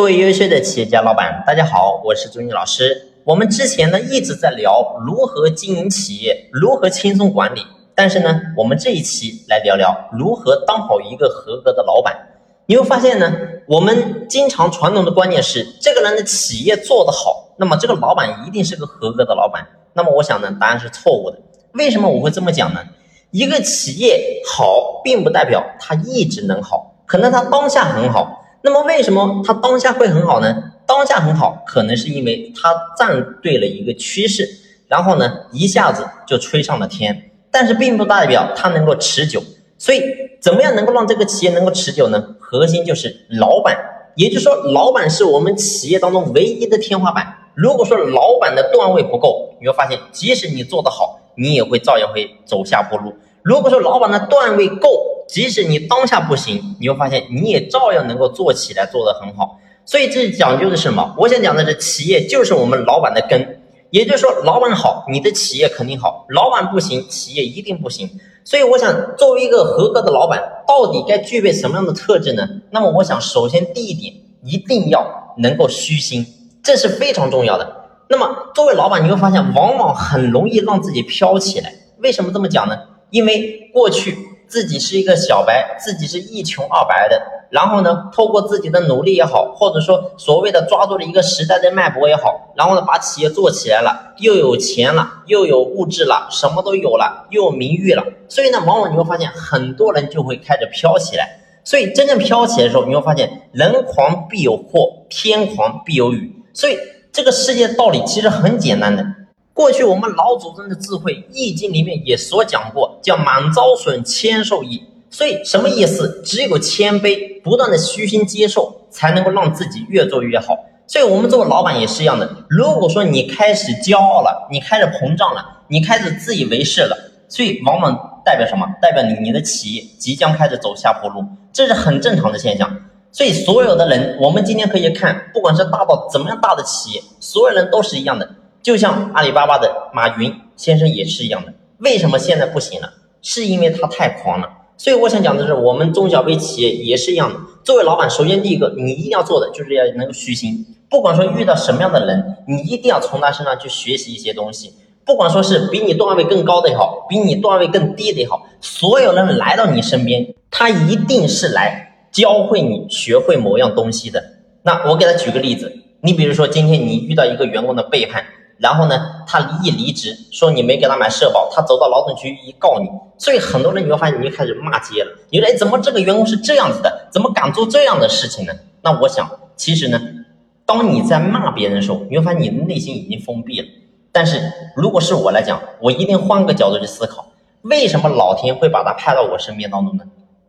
各位优秀的企业家老板，大家好，我是朱毅老师。我们之前呢一直在聊如何经营企业，如何轻松管理。但是呢，我们这一期来聊聊如何当好一个合格的老板。你会发现呢，我们经常传统的观念是，这个人的企业做得好，那么这个老板一定是个合格的老板。那么我想呢，答案是错误的。为什么我会这么讲呢？一个企业好，并不代表它一直能好，可能它当下很好。那么为什么它当下会很好呢？当下很好，可能是因为它站对了一个趋势，然后呢一下子就吹上了天。但是并不代表它能够持久。所以怎么样能够让这个企业能够持久呢？核心就是老板，也就是说，老板是我们企业当中唯一的天花板。如果说老板的段位不够，你会发现，即使你做得好，你也会照样会走下坡路。如果说老板的段位够，即使你当下不行，你会发现你也照样能够做起来，做得很好。所以这讲究的是什么？我想讲的是，企业就是我们老板的根，也就是说，老板好，你的企业肯定好；老板不行，企业一定不行。所以我想，作为一个合格的老板，到底该具备什么样的特质呢？那么我想，首先第一点，一定要能够虚心，这是非常重要的。那么作为老板，你会发现，往往很容易让自己飘起来。为什么这么讲呢？因为过去自己是一个小白，自己是一穷二白的，然后呢，透过自己的努力也好，或者说所谓的抓住了一个时代的脉搏也好，然后呢，把企业做起来了，又有钱了，又有物质了，什么都有了，又有名誉了，所以呢，往往你会发现很多人就会开始飘起来。所以真正飘起来的时候，你会发现人狂必有祸，天狂必有雨。所以这个世界的道理其实很简单的。过去我们老祖宗的智慧，《易经》里面也所讲过，叫满招损，谦受益。所以什么意思？只有谦卑，不断的虚心接受，才能够让自己越做越好。所以，我们作为老板也是一样的。如果说你开始骄傲了，你开始膨胀了，你开始自以为是了，所以往往代表什么？代表你你的企业即将开始走下坡路，这是很正常的现象。所以，所有的人，我们今天可以看，不管是大到怎么样大的企业，所有人都是一样的。就像阿里巴巴的马云先生也是一样的，为什么现在不行了？是因为他太狂了。所以我想讲的是，我们中小微企业也是一样的。作为老板，首先第一个，你一定要做的就是要能够虚心。不管说遇到什么样的人，你一定要从他身上去学习一些东西。不管说是比你段位更高的也好，比你段位更低的也好，所有人来到你身边，他一定是来教会你学会某样东西的。那我给他举个例子，你比如说今天你遇到一个员工的背叛。然后呢，他一离职，说你没给他买社保，他走到劳动局一告你，所以很多人你会发现，你就开始骂街了。你说，哎，怎么这个员工是这样子的？怎么敢做这样的事情呢？那我想，其实呢，当你在骂别人的时候，你会发现你的内心已经封闭了。但是如果是我来讲，我一定换个角度去思考，为什么老天会把他派到我身边当中呢？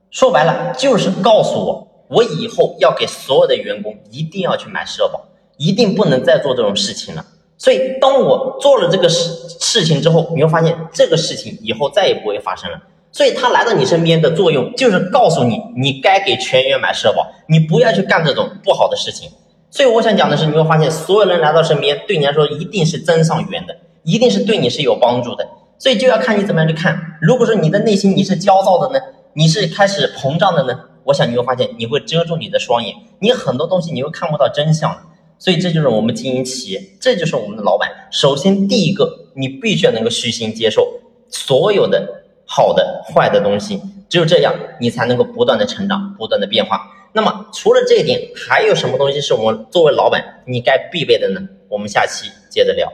说白了，就是告诉我，我以后要给所有的员工一定要去买社保，一定不能再做这种事情了。所以，当我做了这个事事情之后，你会发现这个事情以后再也不会发生了。所以，他来到你身边的作用就是告诉你，你该给全员买社保，你不要去干这种不好的事情。所以，我想讲的是，你会发现所有人来到身边，对你来说一定是增上缘的，一定是对你是有帮助的。所以，就要看你怎么样去看。如果说你的内心你是焦躁的呢，你是开始膨胀的呢，我想你会发现你会遮住你的双眼，你很多东西你会看不到真相。所以这就是我们经营企业，这就是我们的老板。首先，第一个，你必须要能够虚心接受所有的好的、坏的东西，只有这样，你才能够不断的成长、不断的变化。那么，除了这一点，还有什么东西是我们作为老板你该必备的呢？我们下期接着聊。